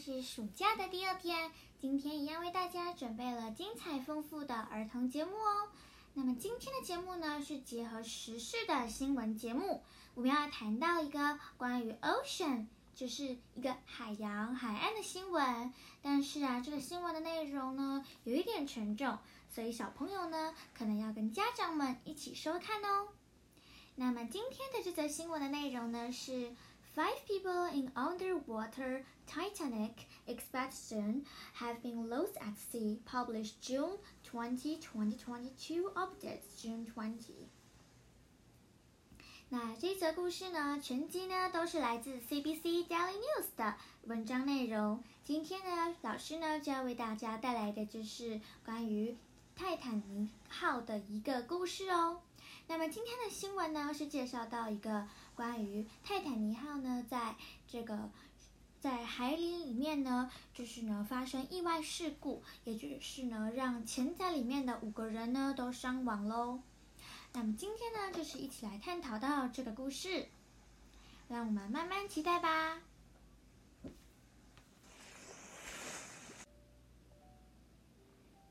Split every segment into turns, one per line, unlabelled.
是暑假的第二天，今天一样为大家准备了精彩丰富的儿童节目哦。那么今天的节目呢，是结合时事的新闻节目，我们要谈到一个关于 ocean，就是一个海洋、海岸的新闻。但是啊，这个新闻的内容呢，有一点沉重，所以小朋友呢，可能要跟家长们一起收看哦。那么今天的这则新闻的内容呢，是。Five people in underwater Titanic expedition have been lost at sea. Published June 20, 2022. Updates June 20. 那这则故事呢，全集呢都是来自 CBC Daily News 的文章内容。今天呢，老师呢就要为大家带来的就是关于泰坦尼克号的一个故事哦。那么今天的新闻呢，是介绍到一个 关于泰坦尼克号呢，在这个在海里里面呢，就是呢发生意外事故，也就是呢让潜在里面的五个人呢都伤亡喽。那么今天呢，就是一起来探讨到这个故事，让我们慢慢期待吧。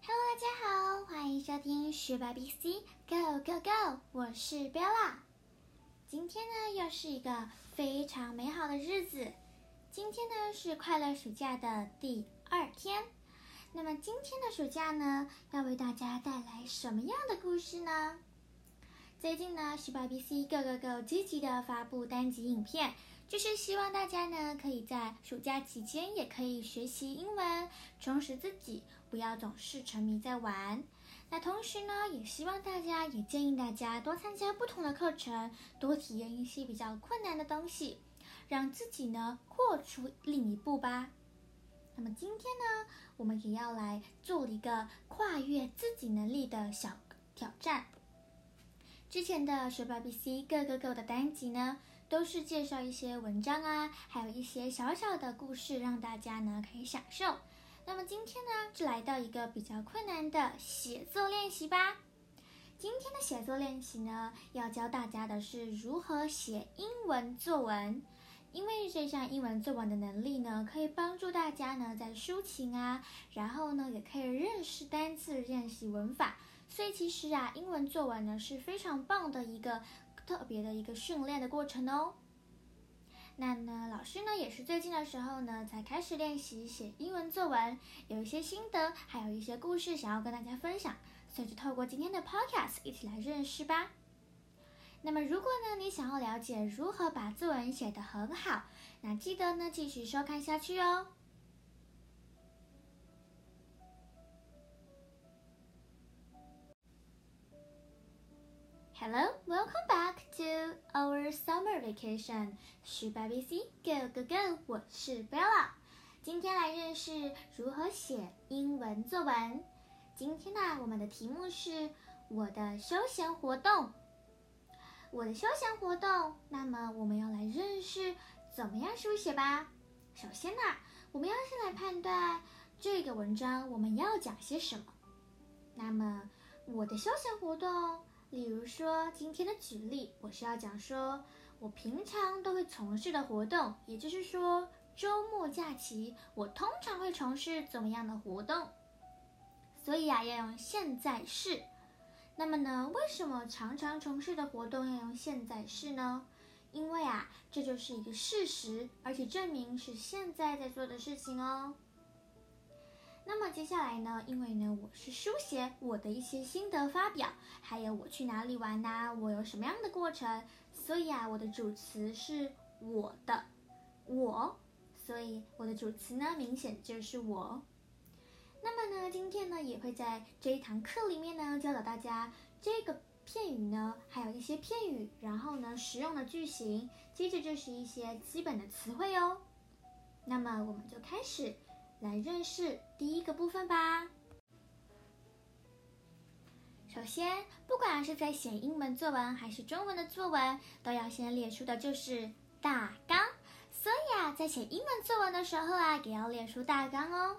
大家好，欢迎收听学霸 B C Go Go Go，我是 Bella。今天呢，又是一个非常美好的日子。今天呢，是快乐暑假的第二天。那么今天的暑假呢，要为大家带来什么样的故事呢？最近呢，十八 B C Go Go Go 积极的发布单集影片。就是希望大家呢，可以在暑假期间也可以学习英文，充实自己，不要总是沉迷在玩。那同时呢，也希望大家，也建议大家多参加不同的课程，多体验一些比较困难的东西，让自己呢扩出另一步吧。那么今天呢，我们也要来做一个跨越自己能力的小挑战。之前的学霸 B C Go Go Go 的单集呢。都是介绍一些文章啊，还有一些小小的故事，让大家呢可以享受。那么今天呢，就来到一个比较困难的写作练习吧。今天的写作练习呢，要教大家的是如何写英文作文。因为这项英文作文的能力呢，可以帮助大家呢在抒情啊，然后呢也可以认识单词、练习文法。所以其实啊，英文作文呢是非常棒的一个。特别的一个训练的过程哦。那呢，老师呢也是最近的时候呢才开始练习写英文作文，有一些心得，还有一些故事想要跟大家分享，所以就透过今天的 podcast 一起来认识吧。那么，如果呢你想要了解如何把作文写得很好，那记得呢继续收看下去哦。Hello, welcome back to our summer vacation. 是 BBC Go Go Go，我是 Bella。今天来认识如何写英文作文。今天呢，我们的题目是我的休闲活动。我的休闲活动，那么我们要来认识怎么样书写吧。首先呢，我们要先来判断这个文章我们要讲些什么。那么，我的休闲活动。例如说，今天的举例，我是要讲说，我平常都会从事的活动，也就是说，周末假期我通常会从事怎么样的活动？所以啊，要用现在式。那么呢，为什么常常从事的活动要用现在式呢？因为啊，这就是一个事实，而且证明是现在在做的事情哦。那么接下来呢？因为呢，我是书写我的一些心得发表，还有我去哪里玩呐，我有什么样的过程，所以啊，我的主词是我的，我，所以我的主词呢，明显就是我。那么呢，今天呢，也会在这一堂课里面呢，教导大家这个片语呢，还有一些片语，然后呢，实用的句型，接着就是一些基本的词汇哦。那么我们就开始。来认识第一个部分吧。首先，不管是在写英文作文还是中文的作文，都要先列出的就是大纲。所以啊，在写英文作文的时候啊，也要列出大纲哦。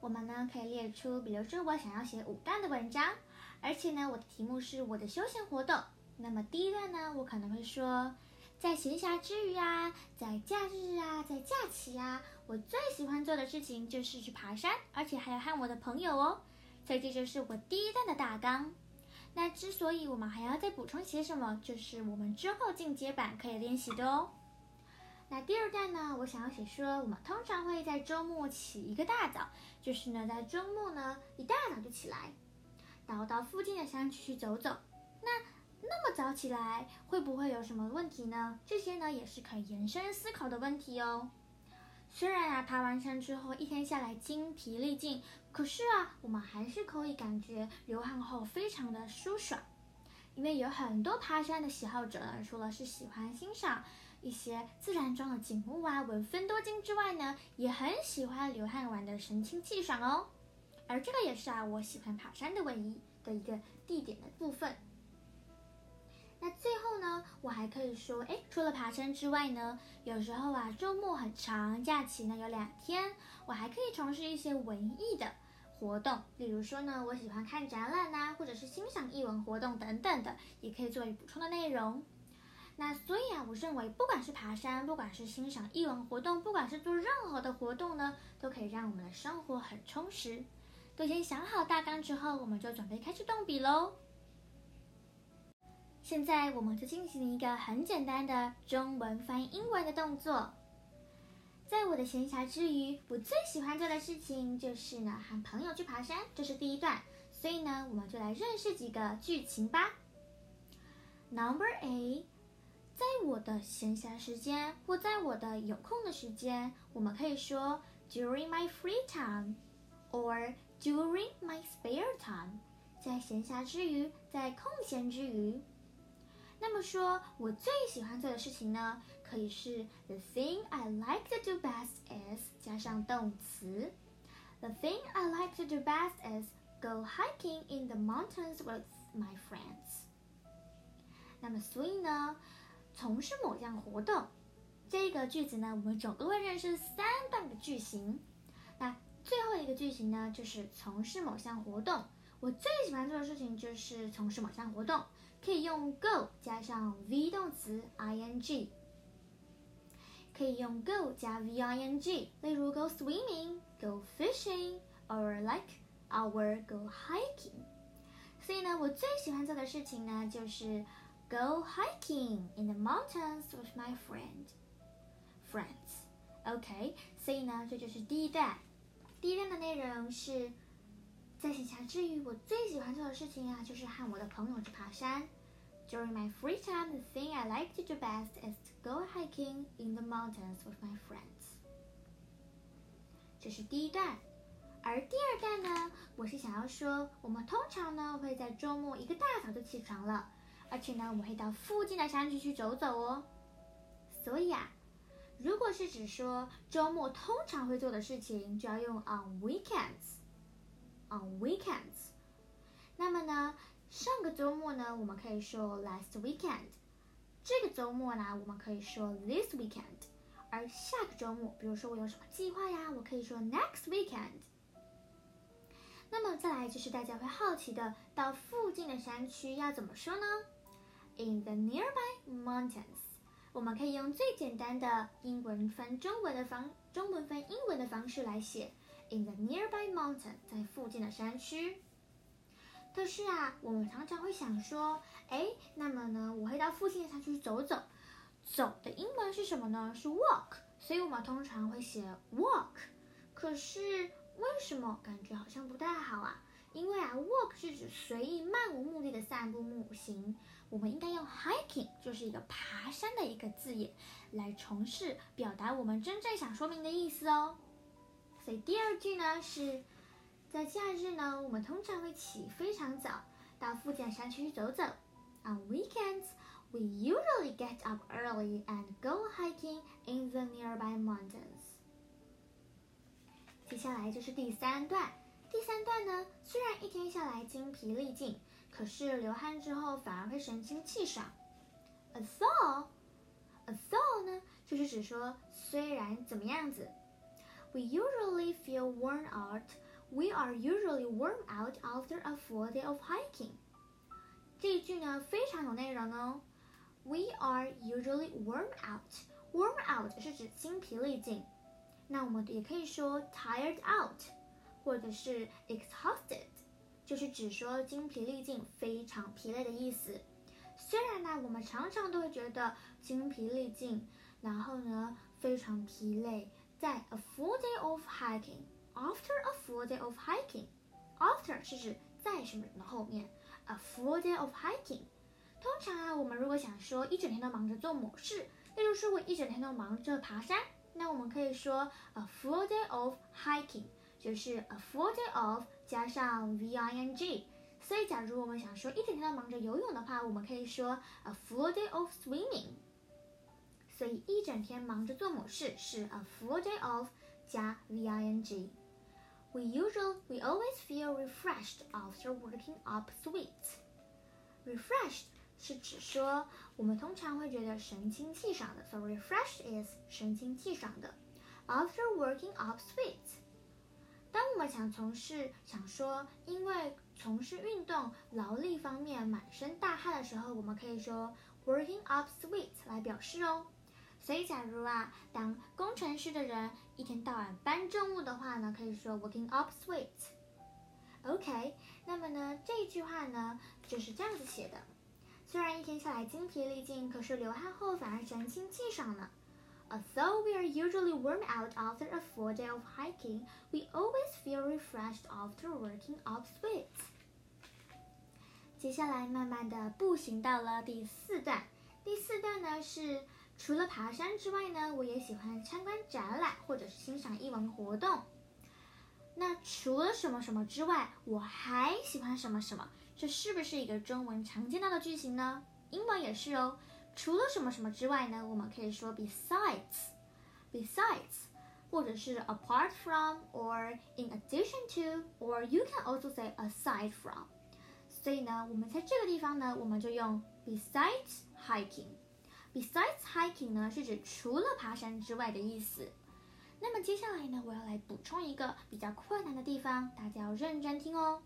我们呢可以列出，比如说我想要写五段的文章，而且呢我的题目是我的休闲活动。那么第一段呢，我可能会说，在闲暇之余啊，在假日啊，在假期啊，我最喜欢做的事情就是去爬山，而且还要和我的朋友哦。所以这就是我第一段的大纲。那之所以我们还要再补充些什么，就是我们之后进阶版可以练习的哦。那第二段呢，我想要写说，我们通常会在周末起一个大早，就是呢，在周末呢一大早就起来，然后到附近的山区去走走。那那么早起来会不会有什么问题呢？这些呢也是可以延伸思考的问题哦。虽然啊，爬完山之后一天下来精疲力尽，可是啊，我们还是可以感觉流汗后非常的舒爽。因为有很多爬山的喜好者呢，除了是喜欢欣赏一些自然中的景物啊、闻芬多精之外呢，也很喜欢流汗玩的神清气爽哦。而这个也是啊，我喜欢爬山的唯一的一个地点的部分。那最后呢，我还可以说，哎，除了爬山之外呢，有时候啊，周末很长，假期呢有两天，我还可以从事一些文艺的活动，例如说呢，我喜欢看展览呐，或者是欣赏艺文活动等等的，也可以作为补充的内容。那所以啊，我认为不管是爬山，不管是欣赏艺文活动，不管是做任何的活动呢，都可以让我们的生活很充实。都先想好大纲之后，我们就准备开始动笔喽。现在我们就进行一个很简单的中文翻译英文的动作。在我的闲暇之余，我最喜欢做的事情就是呢，和朋友去爬山，这是第一段。所以呢，我们就来认识几个剧情吧。Number A，在我的闲暇时间或在我的有空的时间，我们可以说 during my free time or during my spare time，在闲暇之余，在空闲之余。那么说，我最喜欢做的事情呢，可以是 the thing I like to do best is 加上动词。The thing I like to do best is go hiking in the mountains with my friends。那么所以呢，从事某项活动，这个句子呢，我们总共会认识三段的句型。那最后一个句型呢，就是从事某项活动。我最喜欢做的事情就是从事某项活动。可以用 go 加上 V 动词 ing，可以用 go 加 V ing，例如 go swimming、go fishing，or like our go hiking。所以呢，我最喜欢做的事情呢，就是 go hiking in the mountains with my friend friends。OK，所以呢，这就是第一段。第一段的内容是。在闲暇之余，我最喜欢做的事情啊，就是和我的朋友去爬山。During my free time, the thing I like to do best is to go hiking in the mountains with my friends。这是第一段，而第二段呢，我是想要说，我们通常呢会在周末一个大早就起床了，而且呢，我们会到附近的山区去走走哦。所以啊，如果是指说周末通常会做的事情，就要用 on weekends。On weekends，那么呢，上个周末呢，我们可以说 last weekend。这个周末呢，我们可以说 this weekend。而下个周末，比如说我有什么计划呀，我可以说 next weekend。那么再来就是大家会好奇的，到附近的山区要怎么说呢？In the nearby mountains。我们可以用最简单的英文翻中文的方，中文翻英文的方式来写。In the nearby mountain，在附近的山区。可是啊，我们常常会想说，哎，那么呢，我会到附近的山区走走。走的英文是什么呢？是 walk。所以我们通常会写 walk。可是为什么感觉好像不太好啊？因为啊，walk 是指随意漫无目的的散步步行。我们应该用 hiking，就是一个爬山的一个字眼，来从事表达我们真正想说明的意思哦。所以第二句呢是，在假日呢，我们通常会起非常早，到附近山区去走走。On weekends, we usually get up early and go hiking in the nearby mountains. 接下来就是第三段。第三段呢，虽然一天下来精疲力尽，可是流汗之后反而会神清气爽。A thaw, a thaw 呢，就是指说虽然怎么样子。We usually feel worn out. We are usually worn out after a full day of hiking. 这一句呢非常有内容哦。 We are usually worn out. Worn out 是指精疲力尽。那我们也可以说 tired out，或者是 exhausted，就是指说精疲力尽、非常疲累的意思。虽然呢，我们常常都会觉得精疲力尽，然后呢非常疲累， 在 a full day of hiking，after a full day of hiking，after 是指在什么的后面，a full day of hiking。通常啊，我们如果想说一整天都忙着做某事，例如说我一整天都忙着爬山，那我们可以说 a full day of hiking，就是 a full day of 加上 v i n g。所以，假如我们想说一整天都忙着游泳的话，我们可以说 a full day of swimming。所以，一整天忙着做某事是 a full day of 加 v i n g。We usually we always feel refreshed after working up sweat. Refreshed 是指说我们通常会觉得神清气爽的，so refreshed is 神清气爽的。After working up sweat，当我们想从事想说因为从事运动劳力方面满身大汗的时候，我们可以说 working up sweat 来表示哦。所以假如啊，当工程师的人一天到晚搬重物的话呢，可以说 working up sweat。OK，那么呢这句话呢就是这样子写的。虽然一天下来精疲力尽，可是流汗后反而神清气爽呢。Although we are usually worn out after a full day of hiking, we always feel refreshed after working up sweat. 接下来慢慢的步行到了第四段。第四段呢是除了爬山之外呢，我也喜欢参观展览或者是欣赏艺文活动。那除了什么什么之外，我还喜欢什么什么？这是不是一个中文常见到的句型呢？英文也是哦。除了什么什么之外呢？我们可以说 besides，besides，或者是 apart from，or in addition to，or you can also say aside from。所以呢，我们在这个地方呢，我们就用 besides hiking。Besides hiking 呢，是指除了爬山之外的意思。那么接下来呢，我要来补充一个比较困难的地方，大家要认真听哦。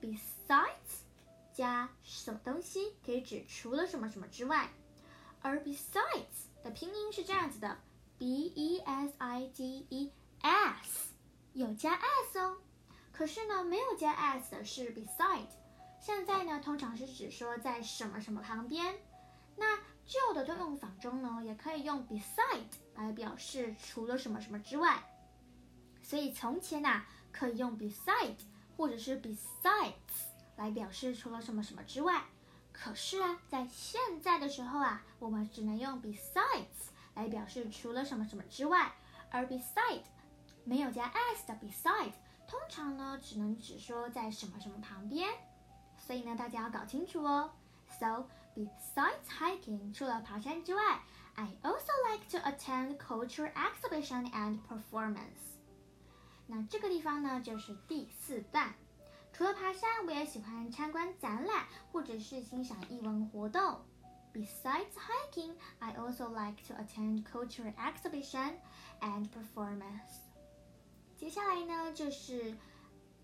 Besides 加什么东西可以指除了什么什么之外，而 besides 的拼音是这样子的，b e s i d e s 有加 s 哦。可是呢，没有加 s 的是 beside。现在呢，通常是指说在什么什么旁边。那旧的用法中呢，也可以用 beside 来表示除了什么什么之外。所以从前呐，可以用 beside。或者是 besides 来表示除了什么什么之外，可是啊，在现在的时候啊，我们只能用 besides 来表示除了什么什么之外，而 beside 没有加 s 的 beside 通常呢只能指说在什么什么旁边，所以呢大家要搞清楚哦。So besides hiking 除了爬山之外，I also like to attend culture exhibition and performance。那这个地方呢，就是第四段。除了爬山，我也喜欢参观展览或者是欣赏艺文活动。Besides hiking, I also like to attend cultural exhibition and performance. 接下来呢，就是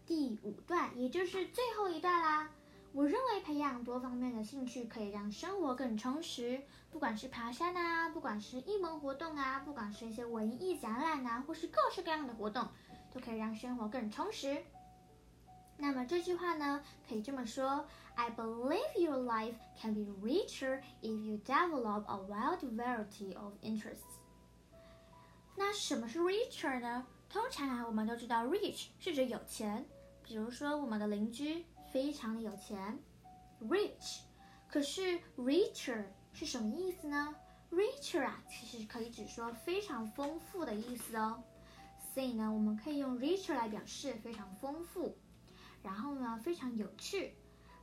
第五段，也就是最后一段啦。 我认为培养多方面的兴趣可以让生活更充实。不管是爬山啊，不管是艺文活动啊，不管是一些文艺展览啊，或是各式各样的活动。都可以让生活更充实。那么这句话呢，可以这么说：I believe your life can be richer if you develop a wide variety of interests。那什么是 richer 呢？通常啊，我们都知道 rich 是指有钱，比如说我们的邻居非常的有钱，rich。可是 richer 是什么意思呢？richer 啊，其实可以指说非常丰富的意思哦。所以呢，我们可以用 richer 来表示非常丰富，然后呢，非常有趣。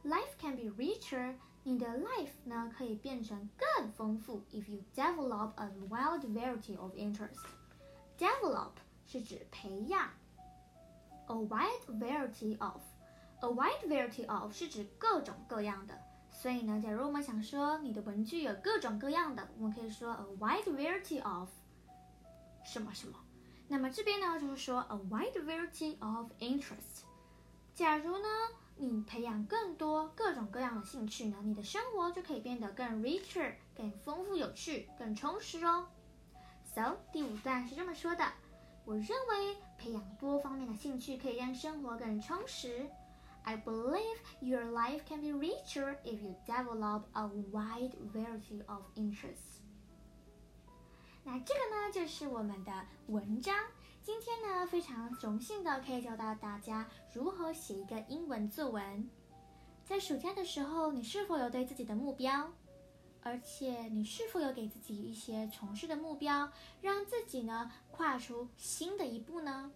Life can be richer，你的 life 呢可以变成更丰富。If you develop a wide variety of interests。Develop 是指培养，a wide variety A wide variety of 是指各种各样的。所以呢，假如我们想说你的文具有各种各样的，我们可以说 a wide variety of 什么什么。那么这边呢，就是说 a wide variety of interest。假如呢，你培养更多各种各样的兴趣呢，你的生活就可以变得更 richer、更丰富、有趣、更充实哦。So，第五段是这么说的：我认为培养多方面的兴趣可以让生活更充实。I believe your life can be richer if you develop a wide variety of interests。那这个呢，就是我们的文章。今天呢，非常荣幸的可以教到大家如何写一个英文作文。在暑假的时候，你是否有对自己的目标？而且你是否有给自己一些从事的目标，让自己呢跨出新的一步呢？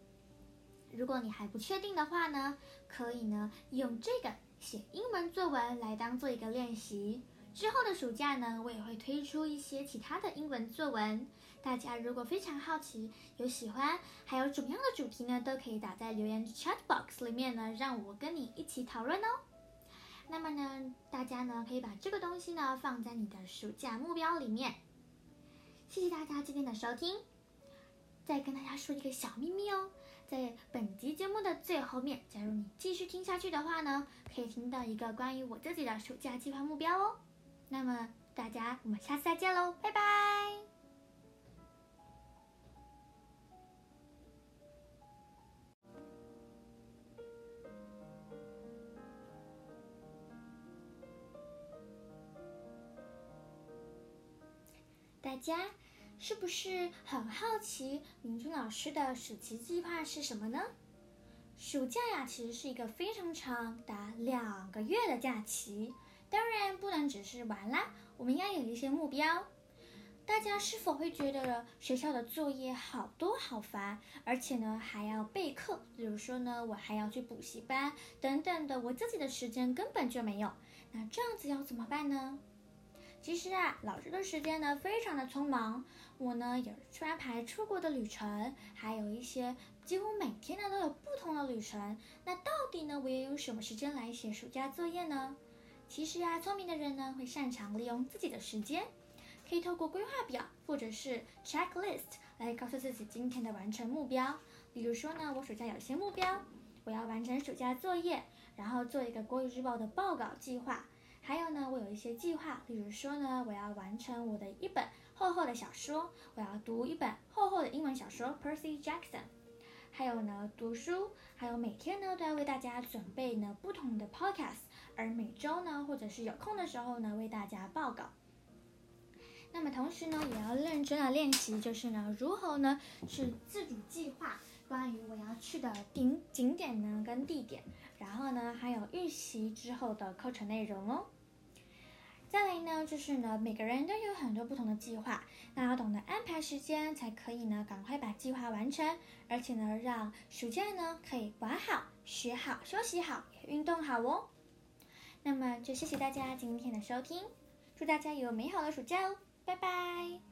如果你还不确定的话呢，可以呢用这个写英文作文来当做一个练习。之后的暑假呢，我也会推出一些其他的英文作文。大家如果非常好奇、有喜欢，还有怎么样的主题呢，都可以打在留言 chat box 里面呢，让我跟你一起讨论哦。那么呢，大家呢可以把这个东西呢放在你的暑假目标里面。谢谢大家今天的收听。再跟大家说一个小秘密哦，在本集节目的最后面，假如你继续听下去的话呢，可以听到一个关于我自己的暑假计划目标哦。那么大家，我们下次再见喽，拜拜。大家是不是很好奇明君老师的暑期计划是什么呢？暑假呀，其实是一个非常长达两个月的假期，当然不能只是玩啦，我们要有一些目标。大家是否会觉得学校的作业好多好烦，而且呢还要备课？比如说呢，我还要去补习班等等的，我自己的时间根本就没有。那这样子要怎么办呢？其实啊，老师的时间呢非常的匆忙。我呢有安排出国的旅程，还有一些几乎每天呢都有不同的旅程。那到底呢我也有什么时间来写暑假作业呢？其实啊，聪明的人呢会擅长利用自己的时间，可以透过规划表或者是 checklist 来告诉自己今天的完成目标。比如说呢，我暑假有些目标，我要完成暑假作业，然后做一个国语日报的报稿计划。还有呢，我有一些计划，例如说呢，我要完成我的一本厚厚的小说，我要读一本厚厚的英文小说《Percy Jackson》，还有呢，读书，还有每天呢都要为大家准备呢不同的 podcast，而每周呢或者是有空的时候呢为大家报告。那么同时呢，也要认真的练习，就是呢如何呢去自主计划关于我要去的景景点呢跟地点。然后呢，还有预习之后的课程内容哦。再来呢，就是呢，每个人都有很多不同的计划，那要懂得安排时间，才可以呢，赶快把计划完成，而且呢，让暑假呢可以玩好、学好、休息好、运动好哦。那么就谢谢大家今天的收听，祝大家有美好的暑假哦，拜拜。